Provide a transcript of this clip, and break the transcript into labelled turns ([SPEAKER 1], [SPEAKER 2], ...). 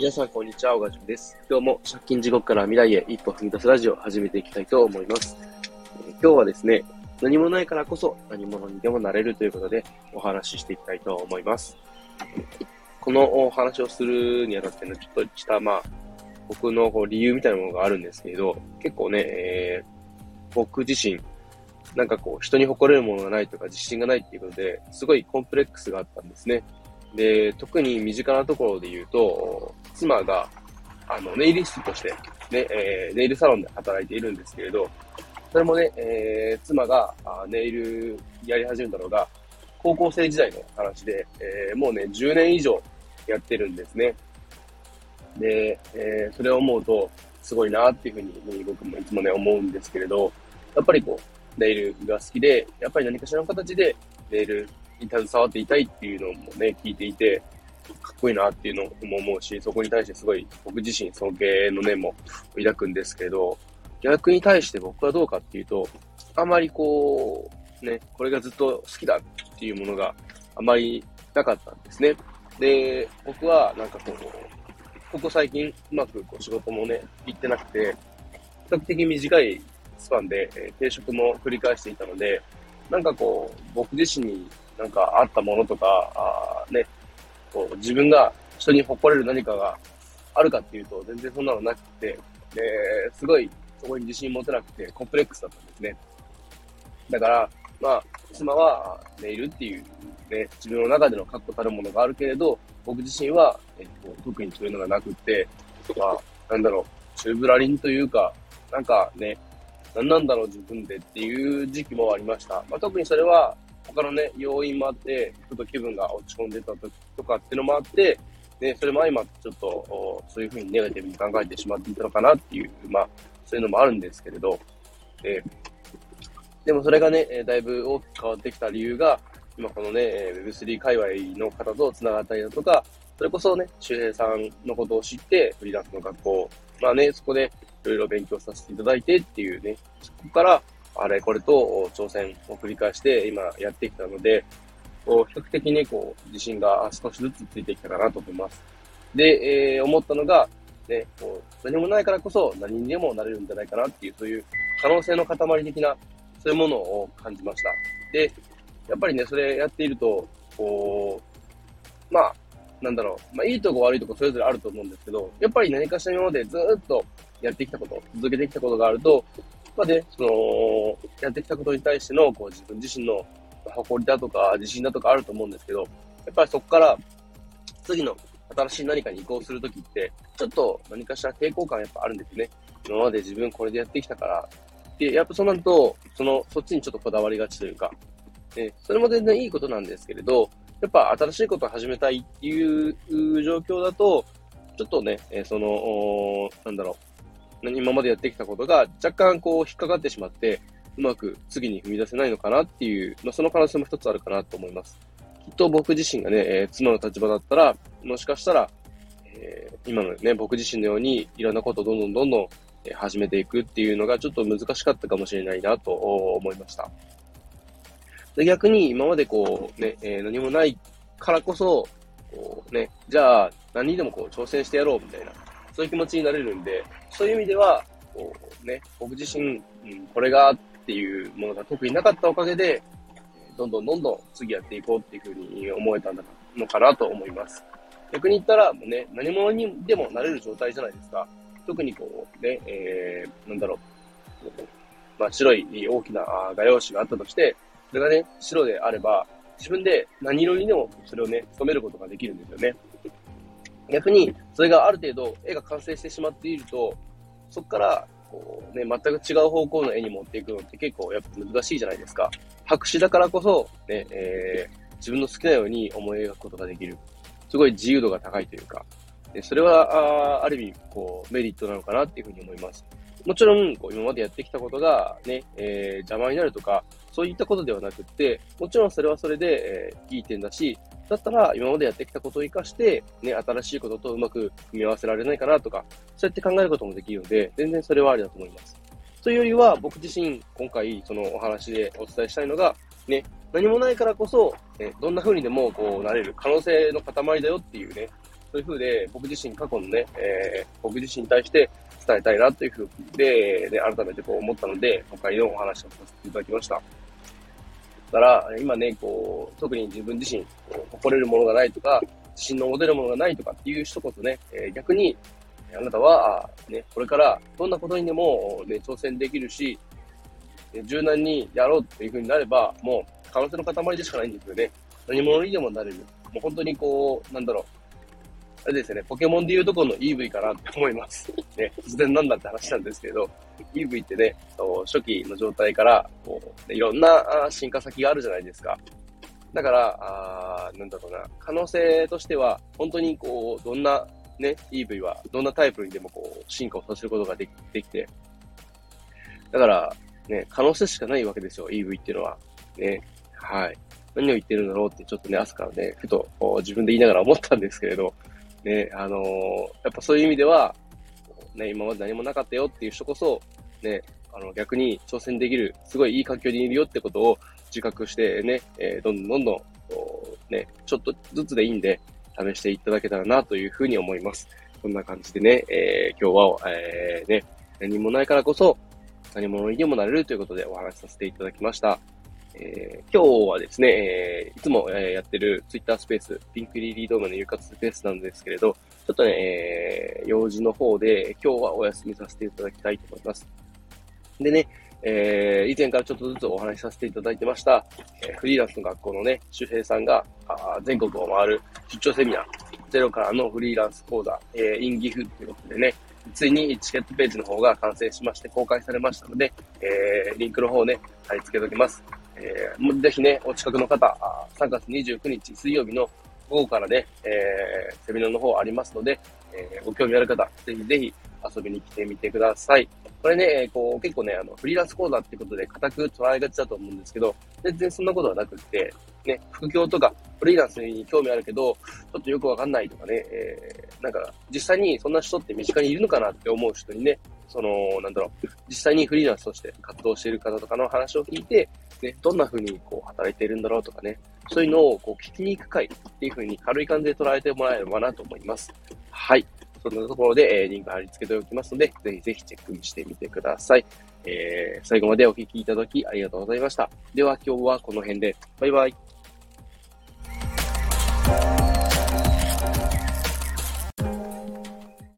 [SPEAKER 1] 皆さん、こんにちは。小川淳です。今日も借金地獄から未来へ一歩踏み出すラジオを始めていきたいと思います。今日はですね、何もないからこそ何者にでもなれるということでお話ししていきたいと思います。このお話をするにあたってのちょっとした、まあ、僕のこう理由みたいなものがあるんですけど、結構ね、えー、僕自身、なんかこう、人に誇れるものがないとか自信がないっていうことで、すごいコンプレックスがあったんですね。で、特に身近なところで言うと、妻が、あの、ネイリストとして、ね、えー、ネイルサロンで働いているんですけれど、それもね、えー、妻がネイルやり始めたのが、高校生時代の話で、えー、もうね、10年以上やってるんですね。で、えー、それを思うと、すごいなっていうふうに、僕もいつもね、思うんですけれど、やっぱりこう、ネイルが好きで、やっぱり何かしらの形でネイルに携わっていたいっていうのもね、聞いていて、かっこいいなっていうのも思うし、そこに対してすごい僕自身尊敬の念も抱くんですけど、逆に対して僕はどうかっていうと、あまりこう、ね、これがずっと好きだっていうものがあまりなかったんですね。で、僕はなんかこう、ここ最近うまくこう仕事もね、行ってなくて、比較的短いスパンで、えー、定職も繰り返していたので、なんかこう、僕自身になんかあったものとか、あね、こう自分が人に誇れる何かがあるかっていうと、全然そんなのなくて、で、すごいそこに自信持てなくて、コンプレックスだったんですね。だから、まあ、妻はネイルっていうね、自分の中での確固たるものがあるけれど、僕自身は、えっと、特にそういうのがなくて、まあ、なんだろう、チューブラリンというか、なんかね、何なんだろう自分でっていう時期もありました。まあ、特にそれは、他のね、要因もあって、ちょっと気分が落ち込んでた時とかっていうのもあって、ね、それも相まってちょっと、そういうふうにネガティブに考えてしまっていたのかなっていう、まあ、そういうのもあるんですけれど、え、でもそれがね、だいぶ大きく変わってきた理由が、今このね、Web3 界隈の方と繋がったりだとか、それこそね、周平さんのことを知って、フリーランスの学校、まあね、そこでいろいろ勉強させていただいてっていうね、そこから、あれこれと挑戦を繰り返して今やってきたので、こう比較的ね、こう、自信が少しずつついてきたかなと思います。で、えー、思ったのが、ね、こう、何もないからこそ何にでもなれるんじゃないかなっていう、そういう可能性の塊的な、そういうものを感じました。で、やっぱりね、それやっていると、こう、まあ、なんだろう、まあ、いいとこ悪いとこそれぞれあると思うんですけど、やっぱり何かしら今までずっとやってきたこと、続けてきたことがあると、まあね、その、やってきたことに対しての、こう、自分自身の誇りだとか、自信だとかあると思うんですけど、やっぱりそこから、次の新しい何かに移行するときって、ちょっと何かしら抵抗感やっぱあるんですよね。今まで自分これでやってきたから。で、やっぱそうなると、その、そっちにちょっとこだわりがちというか、で、それも全然いいことなんですけれど、やっぱ新しいことを始めたいっていう状況だと、ちょっとね、えその、なんだろう、今までやってきたことが若干こう引っかかってしまって、うまく次に踏み出せないのかなっていう、まあ、その可能性も一つあるかなと思います。きっと僕自身がね、えー、妻の立場だったら、もしかしたら、えー、今のね、僕自身のようにいろんなことをどんどんどんどん始めていくっていうのがちょっと難しかったかもしれないなと思いました。で逆に今までこうね、えー、何もないからこそ、こうね、じゃあ何にでもこう挑戦してやろうみたいな、そういう気持ちになれるんで、そういう意味では、こうね、僕自身、うん、これがっていうものが特になかったおかげで、どんどんどんどん次やっていこうっていうふうに思えたのかなと思います。逆に言ったら、もうね、何者にでもなれる状態じゃないですか。特にこう、ね、えー、なんだろう、まあ、白い大きな画用紙があったとして、それがね、白であれば、自分で何色にでもそれをね、染めることができるんですよね。逆に、それがある程度絵が完成してしまっていると、そこから、こうね、全く違う方向の絵に持っていくのって結構やっぱ難しいじゃないですか。白紙だからこそ、ね、えー、自分の好きなように思い描くことができる。すごい自由度が高いというか、でそれは、あある意味、こう、メリットなのかなっていうふうに思います。もちろん、こう今までやってきたことがね、えー、邪魔になるとか、そういったことではなくって、もちろんそれはそれで、えー、いい点だし、だったら今までやってきたことを活かして、ね、新しいこととうまく組み合わせられないかなとか、そうやって考えることもできるので、全然それはありだと思います。というよりは、僕自身、今回、そのお話でお伝えしたいのが、ね、何もないからこそ、ね、どんな風にでもこうなれる可能性の塊だよっていうね、そういう風で、僕自身過去のね、えー、僕自身に対して伝えたいなという風で、で、改めてこう思ったので、今回のお話をさせていただきました。から、今ね、こう、特に自分自身、誇れるものがないとか、自信の持てるものがないとかっていう人こそね、え、逆に、あなたは、ね、これからどんなことにでも、ね、挑戦できるし、柔軟にやろうっていう風になれば、もう可能性の塊でしかないんですよね。何者にでもなれる。もう本当にこう、なんだろう。あれですね、ポケモンでいうとこの EV かなって思います。ね、突然なんだって話なんですけど、EV ってね、初期の状態から、こう、いろんな進化先があるじゃないですか。だから、あなんだろうな、可能性としては、本当にこう、どんなね、EV は、どんなタイプにでもこう、進化をさせることができできて、だから、ね、可能性しかないわけですよ、EV っていうのは。ね、はい。何を言ってるんだろうってちょっとね、朝からね、ふと自分で言いながら思ったんですけれど、ね、あのー、やっぱそういう意味では、ね、今まで何もなかったよっていう人こそ、ね、あの、逆に挑戦できる、すごいいい環境にいるよってことを自覚してね、えー、どんどんどんどん、ね、ちょっとずつでいいんで、試していただけたらなというふうに思います。こんな感じでね、えー、今日は、えー、ね、何もないからこそ、何者にでもなれるということでお話しさせていただきました。えー、今日はですね、えー、いつも、え、やってる Twitter スペース、ピンクリリードームの有活スペースなんですけれど、ちょっとね、えー、用事の方で今日はお休みさせていただきたいと思います。でね、えー、以前からちょっとずつお話しさせていただいてました、えー、フリーランスの学校のね、周平さんがあ全国を回る出張セミナー、ゼロからのフリーランス講座、えー、インギフということでね、ついにチケットページの方が完成しまして公開されましたので、えー、リンクの方ね、貼り付けておきます。えー、ぜひね、お近くの方、3月29日水曜日の午後からね、えー、セミナーの方ありますので、えー、ご興味ある方、ぜひぜひ遊びに来てみてください。これね、こう、結構ね、あの、フリーランス講座ってことで固く捉えがちだと思うんですけど、全然そんなことはなくって、ね、副業とか、フリーランスに興味あるけど、ちょっとよくわかんないとかね、えー、なんか、実際にそんな人って身近にいるのかなって思う人にね、その、なんだろう、実際にフリーランスとして活動している方とかの話を聞いて、ね、どんな風にこう働いているんだろうとかね、そういうのをこう聞きに行く会っていう風に軽い感じで捉えてもらえればなと思います。はい。そんなところで、えー、リンク貼り付けておきますので、ぜひぜひチェックしてみてください。えー、最後までお聴きいただきありがとうございました。では今日はこの辺で、バイバイ。